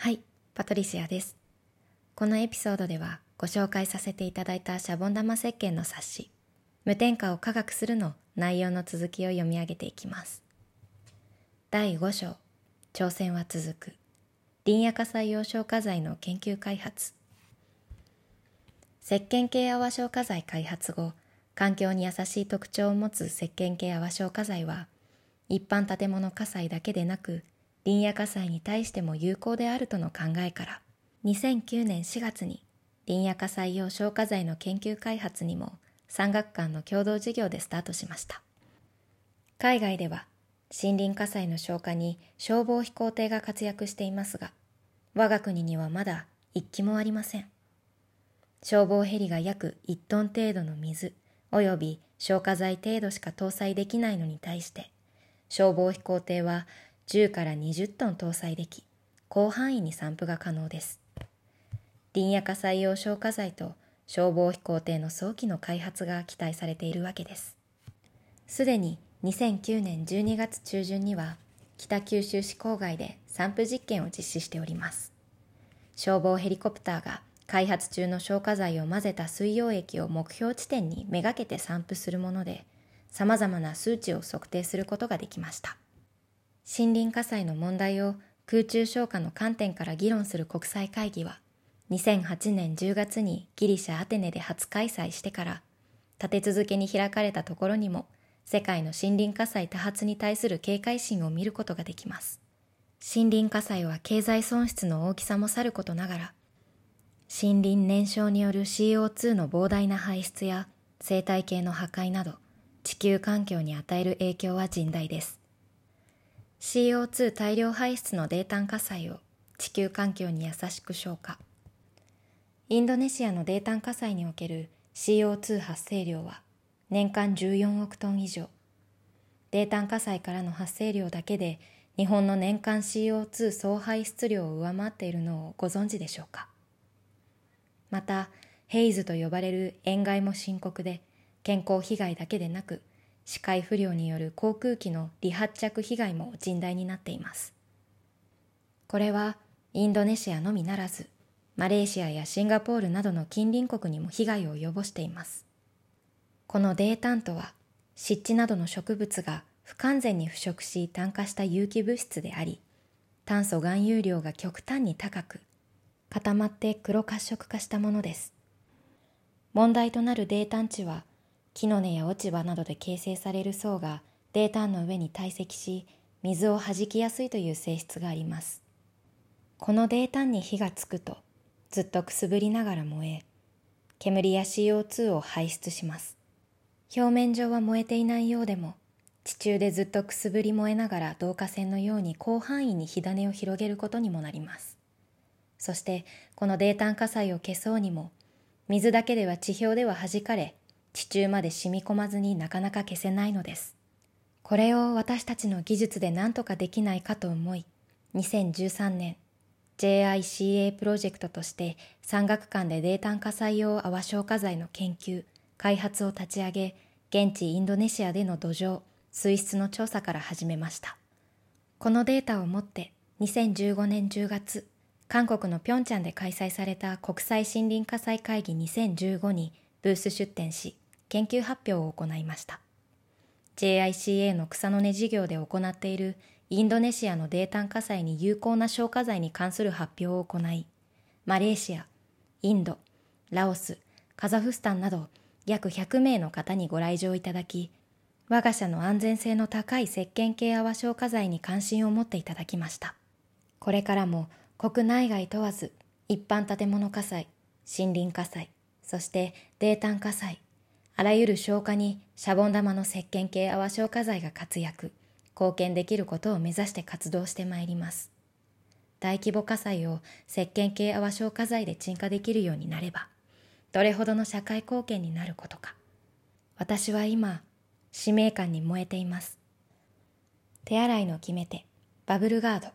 はい、パトリシアです。このエピソードではご紹介させていただいたシャボン玉石鹸の冊子、無添加を科学するの内容の続きを読み上げていきます。第5章、挑戦は続く。林野火災用消火剤の研究開発。石鹸系泡消火剤開発後、環境に優しい特徴を持つ石鹸系泡消火剤は、一般建物火災だけでなく、林野火災に対しても有効であるとの考えから、2009年4月に林野火災用消火剤の研究開発にも産学間の共同事業でスタートしました。海外では森林火災の消火に消防飛行艇が活躍していますが、我が国にはまだ一機もありません。消防ヘリが約1トン程度の水及び消火剤程度しか搭載できないのに対して、消防飛行艇は10から20トン搭載でき、広範囲に散布が可能です。林野火災用消火剤と消防飛行艇の早期の開発が期待されているわけです。すでに2009年12月中旬には北九州市郊外で散布実験を実施しております。消防ヘリコプターが開発中の消火剤を混ぜた水溶液を目標地点にめがけて散布するもので、様々な数値を測定することができました。森林火災の問題を空中消火の観点から議論する国際会議は、2008年10月にギリシャアテネで初開催してから、立て続けに開かれたところにも、世界の森林火災多発に対する警戒心を見ることができます。森林火災は経済損失の大きさもさることながら、森林燃焼による CO2 の膨大な排出や生態系の破壊など、地球環境に与える影響は甚大です。CO2 大量排出の泥炭火災を地球環境に優しく消化。インドネシアの泥炭火災における CO2 発生量は年間14億トン以上。泥炭火災からの発生量だけで日本の年間 CO2 総排出量を上回っているのをご存知でしょうか？また、ヘイズと呼ばれる塩害も深刻で、健康被害だけでなく、視界不良による航空機の離発着被害も甚大になっています。これはインドネシアのみならず、マレーシアやシンガポールなどの近隣国にも被害を及ぼしています。この泥炭とは、湿地などの植物が不完全に腐食し炭化した有機物質であり、炭素含有量が極端に高く、固まって黒褐色化したものです。問題となる泥炭地は、木の根や落ち葉などで形成される層が泥炭の上に堆積し、水を弾きやすいという性質があります。この泥炭に火がつくと、ずっとくすぶりながら燃え、煙や CO2 を排出します。表面上は燃えていないようでも、地中でずっとくすぶり燃えながら導火線のように広範囲に火種を広げることにもなります。そして、この泥炭火災を消そうにも、水だけでは地表では弾かれ、地中まで染み込まずになかなか消せないのです。これを私たちの技術で何とかできないかと思い、2013年、JICA プロジェクトとして産学間で泥炭火災用泡消火剤の研究、開発を立ち上げ、現地インドネシアでの土壌、水質の調査から始めました。このデータをもって2015年10月、韓国のピョンチャンで開催された国際森林火災会議2015にブース出展し、研究発表を行いました。JICA の草の根事業で行っているインドネシアの泥炭火災に有効な消火剤に関する発表を行い、マレーシア、インド、ラオス、カザフスタンなど約100名の方にご来場いただき、我が社の安全性の高い石鹸系泡消火剤に関心を持っていただきました。これからも国内外問わず一般建物火災、森林火災、そして泥炭火災、あらゆる消火にシャボン玉の石鹸系泡消火剤が活躍、貢献できることを目指して活動してまいります。大規模火災を石鹸系泡消火剤で鎮火できるようになれば、どれほどの社会貢献になることか。私は今、使命感に燃えています。手洗いの決め手、バブルガード。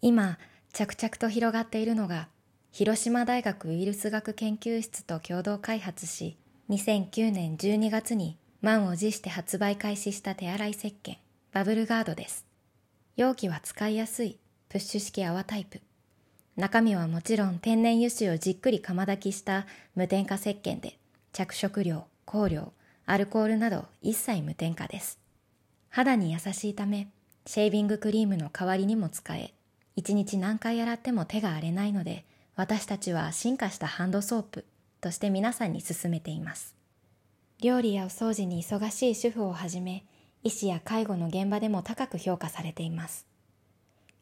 今、着々と広がっているのが、広島大学ウイルス学研究室と共同開発し、2009年12月に満を持して発売開始した手洗い石鹸、バブルガードです。容器は使いやすい、プッシュ式泡タイプ。中身はもちろん天然油脂をじっくり釜炊きした無添加石鹸で、着色料、香料、アルコールなど一切無添加です。肌に優しいため、シェービングクリームの代わりにも使え、一日何回洗っても手が荒れないので、私たちは進化したハンドソープとして皆さんに勧めています。料理やお掃除に忙しい主婦をはじめ、医師や介護の現場でも高く評価されています。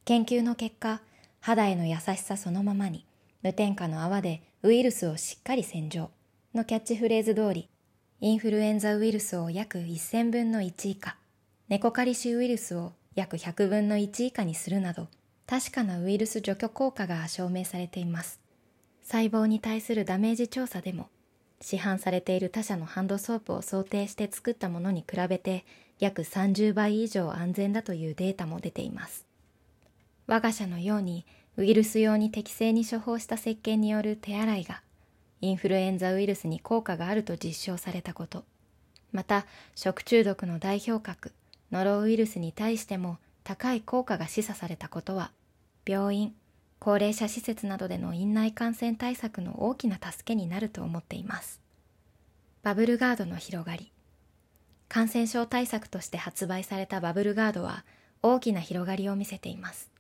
研究の結果、肌への優しさそのままに、無添加の泡でウイルスをしっかり洗浄のキャッチフレーズ通り、インフルエンザウイルスを約1000分の1以下、ネコカリシウイルスを約100分の1以下にするなど、確かなウイルス除去効果が証明されています。細胞に対するダメージ調査でも、市販されている他社のハンドソープを想定して作ったものに比べて約30倍以上安全だというデータも出ています。我が社のようにウイルス用に適正に処方した石鹸による手洗いがインフルエンザウイルスに効果があると実証されたこと、また食中毒の代表格ノロウイルスに対しても高い効果が示唆されたことは、病院、高齢者施設などでの院内感染対策の大きな助けになると思っています。バブルガードの広がり。感染症対策として発売されたバブルガードは大きな広がりを見せています。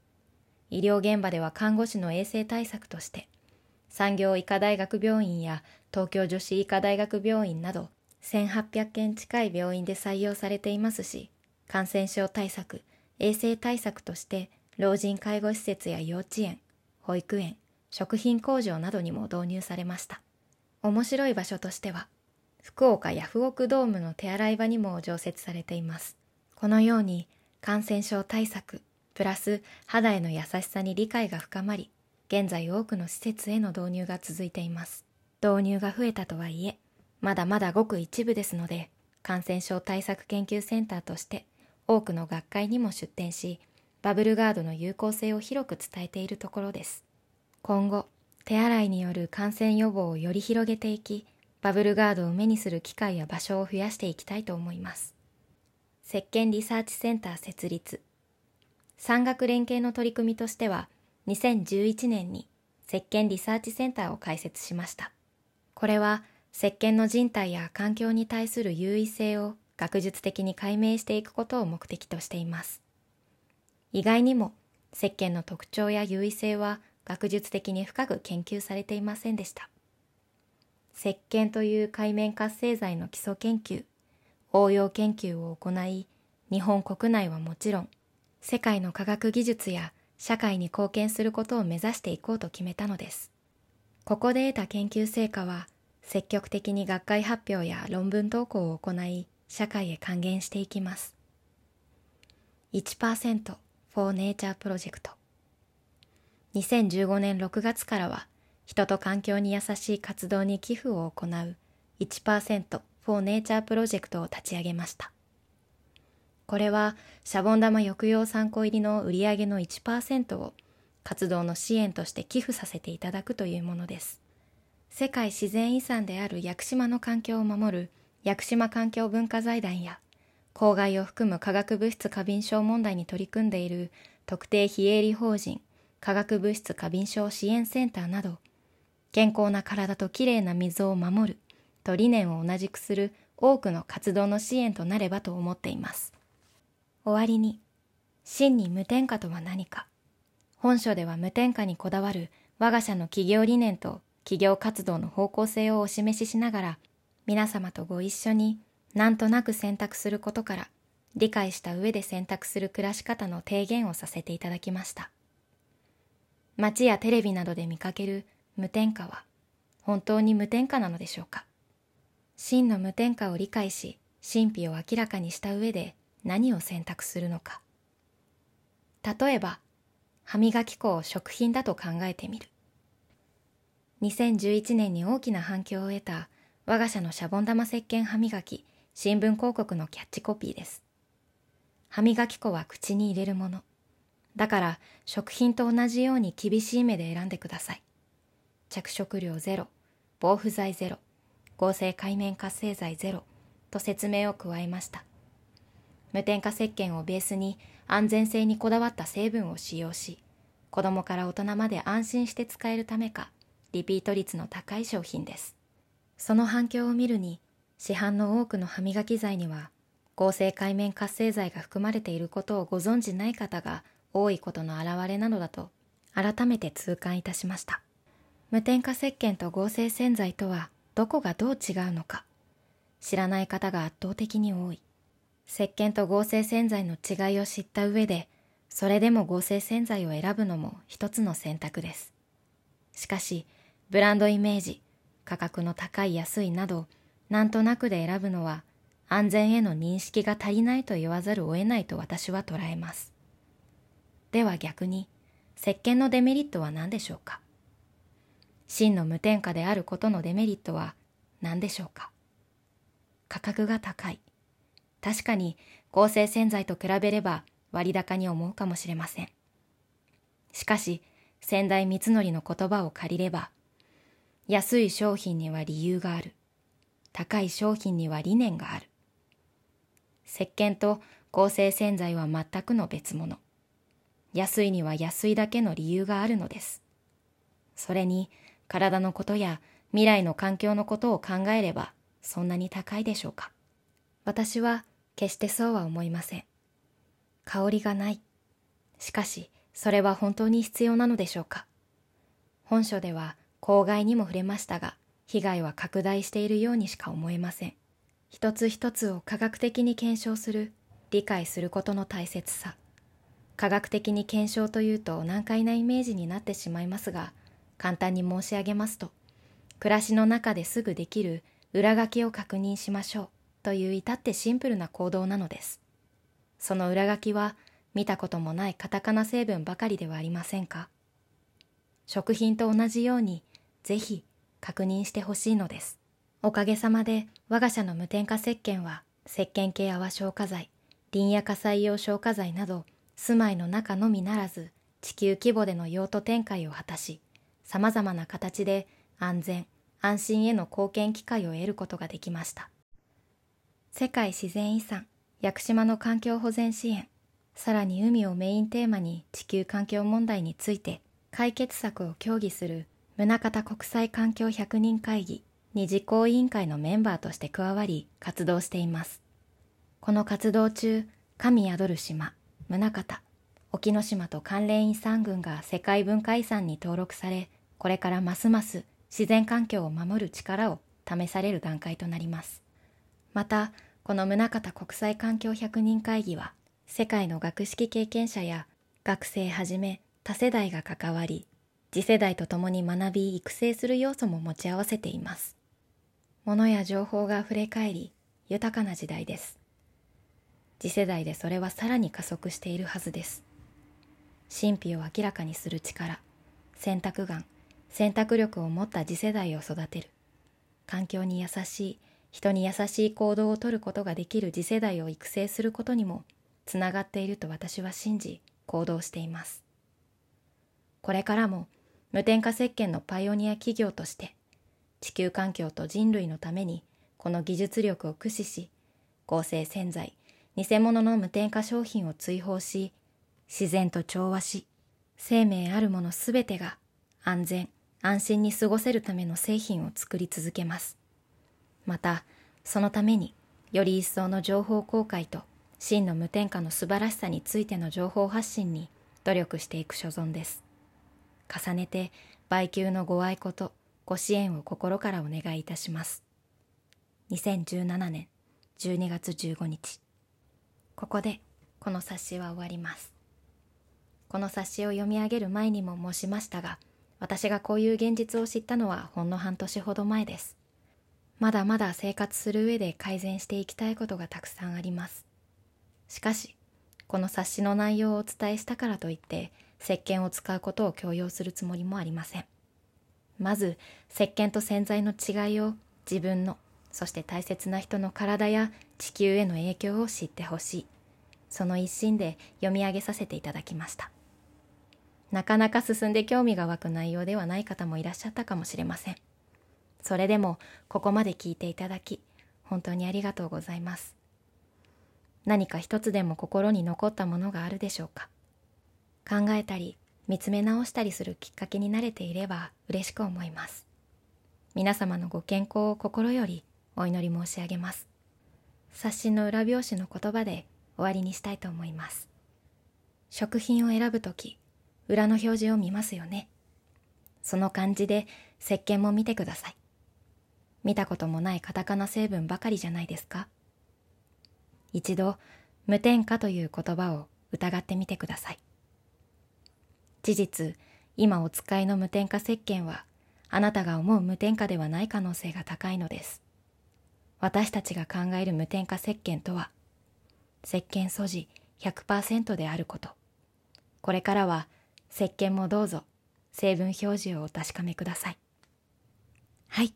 医療現場では看護師の衛生対策として、産業医科大学病院や東京女子医科大学病院など1800件近い病院で採用されていますし、感染症対策、衛生対策として老人介護施設や幼稚園、保育園、食品工場などにも導入されました。面白い場所としては、福岡ヤフオクドームの手洗い場にも常設されています。このように感染症対策、プラス肌への優しさに理解が深まり、現在多くの施設への導入が続いています。導入が増えたとはいえ、まだまだごく一部ですので、感染症対策研究センターとして多くの学会にも出展し、バブルガードの有効性を広く伝えているところです。今後、手洗いによる感染予防をより広げていき、バブルガードを目にする機会や場所を増やしていきたいと思います。石鹸リサーチセンター設立。産学連携の取り組みとしては、2011年に石鹸リサーチセンターを開設しました。これは石鹸の人体や環境に対する優位性を学術的に解明していくことを目的としています。意外にも石鹸の特徴や優位性は学術的に深く研究されていませんでした。石鹸という海面活性剤の基礎研究、応用研究を行い、日本国内はもちろん、世界の科学技術や社会に貢献することを目指していこうと決めたのです。ここで得た研究成果は、積極的に学会発表や論文投稿を行い、社会へ還元していきます。1% for Nature プロジェクト2015年6月からは人と環境に優しい活動に寄付を行う1% for Nature プロジェクトを立ち上げました。これはシャボン玉抑揚参考入りの売り上げの1%を活動の支援として寄付させていただくというものです。世界自然遺産である屋久島の環境を守る屋久島環境文化財団や公害を含む化学物質過敏症問題に取り組んでいる特定非営利法人化学物質過敏症支援センターなど健康な体ときれいな水を守ると理念を同じくする多くの活動の支援となればと思っています。終わりに、真に無添加とは何か。本書では無添加にこだわる我が社の企業理念と企業活動の方向性をお示ししながら皆様とご一緒になんとなく選択することから理解した上で選択する暮らし方の提言をさせていただきました。街やテレビなどで見かける無添加は本当に無添加なのでしょうか。真の無添加を理解し神秘を明らかにした上で何を選択するのか。例えば歯磨き粉を食品だと考えてみる。2011年に大きな反響を得た我が社のシャボン玉石鹸歯磨き。新聞広告のキャッチコピーです。歯磨き粉は口に入れるもの。だから食品と同じように厳しい目で選んでください。着色料ゼロ、防腐剤ゼロ、合成海面活性剤ゼロと説明を加えました。無添加石鹸をベースに安全性にこだわった成分を使用し、子供から大人まで安心して使えるためか、リピート率の高い商品です。その反響を見るに、市販の多くの歯磨き剤には、合成界面活性剤が含まれていることをご存じない方が多いことの表れなのだと、改めて痛感いたしました。無添加石鹸と合成洗剤とはどこがどう違うのか、知らない方が圧倒的に多い。石鹸と合成洗剤の違いを知った上で、それでも合成洗剤を選ぶのも一つの選択です。しかし、ブランドイメージ、価格の高い安いなど、なんとなくで選ぶのは、安全への認識が足りないと言わざるを得ないと私は捉えます。では逆に、石鹸のデメリットは何でしょうか？真の無添加であることのデメリットは何でしょうか？価格が高い。確かに合成洗剤と比べれば割高に思うかもしれません。しかし、先代三則の言葉を借りれば、安い商品には理由がある。高い商品には理念がある。石鹸と合成洗剤は全くの別物。安いには安いだけの理由があるのです。それに、体のことや未来の環境のことを考えれば、そんなに高いでしょうか。私は決してそうは思いません。香りがない。しかし、それは本当に必要なのでしょうか。本書では公害にも触れましたが、被害は拡大しているようにしか思えません。一つ一つを科学的に検証する、理解することの大切さ。科学的に検証というと難解なイメージになってしまいますが、簡単に申し上げますと、暮らしの中ですぐできる裏書きを確認しましょうという至ってシンプルな行動なのです。その裏書きは見たこともないカタカナ成分ばかりではありませんか？食品と同じようにぜひ確認してほしいのです。おかげさまで我が社の無添加石鹸は石鹸系泡消火剤、リンや火災用消火剤など住まいの中のみならず地球規模での用途展開を果たし、様々な形で安全、安心への貢献機会を得ることができました。世界自然遺産、屋久島の環境保全支援、さらに海をメインテーマに地球環境問題について解決策を協議する宗像国際環境百人会議に実行委員会のメンバーとして加わり活動しています。この活動中、神宿る島、宗像、沖ノ島と関連遺産群が世界文化遺産に登録され、これからますます自然環境を守る力を試される段階となります。また、この宗像国際環境百人会議は、世界の学識経験者や学生はじめ多世代が関わり、次世代と共に学び育成する要素も持ち合わせています。物や情報が溢れ返り、豊かな時代です。次世代でそれはさらに加速しているはずです。神秘を明らかにする力、選択眼、選択力を持った次世代を育てる。環境に優しい、人に優しい行動をとることができる次世代を育成することにもつながっていると私は信じ行動しています。これからも無添加石鹸のパイオニア企業として地球環境と人類のためにこの技術力を駆使し合成洗剤偽物の無添加商品を追放し自然と調和し生命あるものすべてが安全安心に過ごせるための製品を作り続けます。またそのためにより一層の情報公開と真の無添加の素晴らしさについての情報発信に努力していく所存です。重ねて売給のご愛顧とご支援を心からお願いいたします。2017年12月15日。ここでこの冊子は終わります。この冊子を読み上げる前にも申しましたが私がこういう現実を知ったのはほんの半年ほど前です。まだまだ生活する上で改善していきたいことがたくさんあります。しかしこの冊子の内容をお伝えしたからといって石鹸を使うことを強要するつもりもありません。まず石鹸と洗剤の違いを自分のそして大切な人の体や地球への影響を知ってほしい。その一心で読み上げさせていただきました。なかなか進んで興味が湧く内容ではない方もいらっしゃったかもしれません。それでもここまで聞いていただき本当にありがとうございます。何か一つでも心に残ったものがあるでしょうか？考えたり見つめ直したりするきっかけになれていれば嬉しく思います。皆様のご健康を心よりお祈り申し上げます。冊子の裏表紙の言葉で終わりにしたいと思います。食品を選ぶとき、裏の表示を見ますよね。その漢字で石鹸も見てください。見たこともないカタカナ成分ばかりじゃないですか。一度、無添加という言葉を疑ってみてください。事実、今お使いの無添加石鹸は、あなたが思う無添加ではない可能性が高いのです。私たちが考える無添加石鹸とは、石鹸素地100%であること。これからは石鹸もどうぞ成分表示をお確かめください。はい、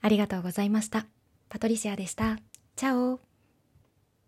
ありがとうございました。パトリシアでした。チャオ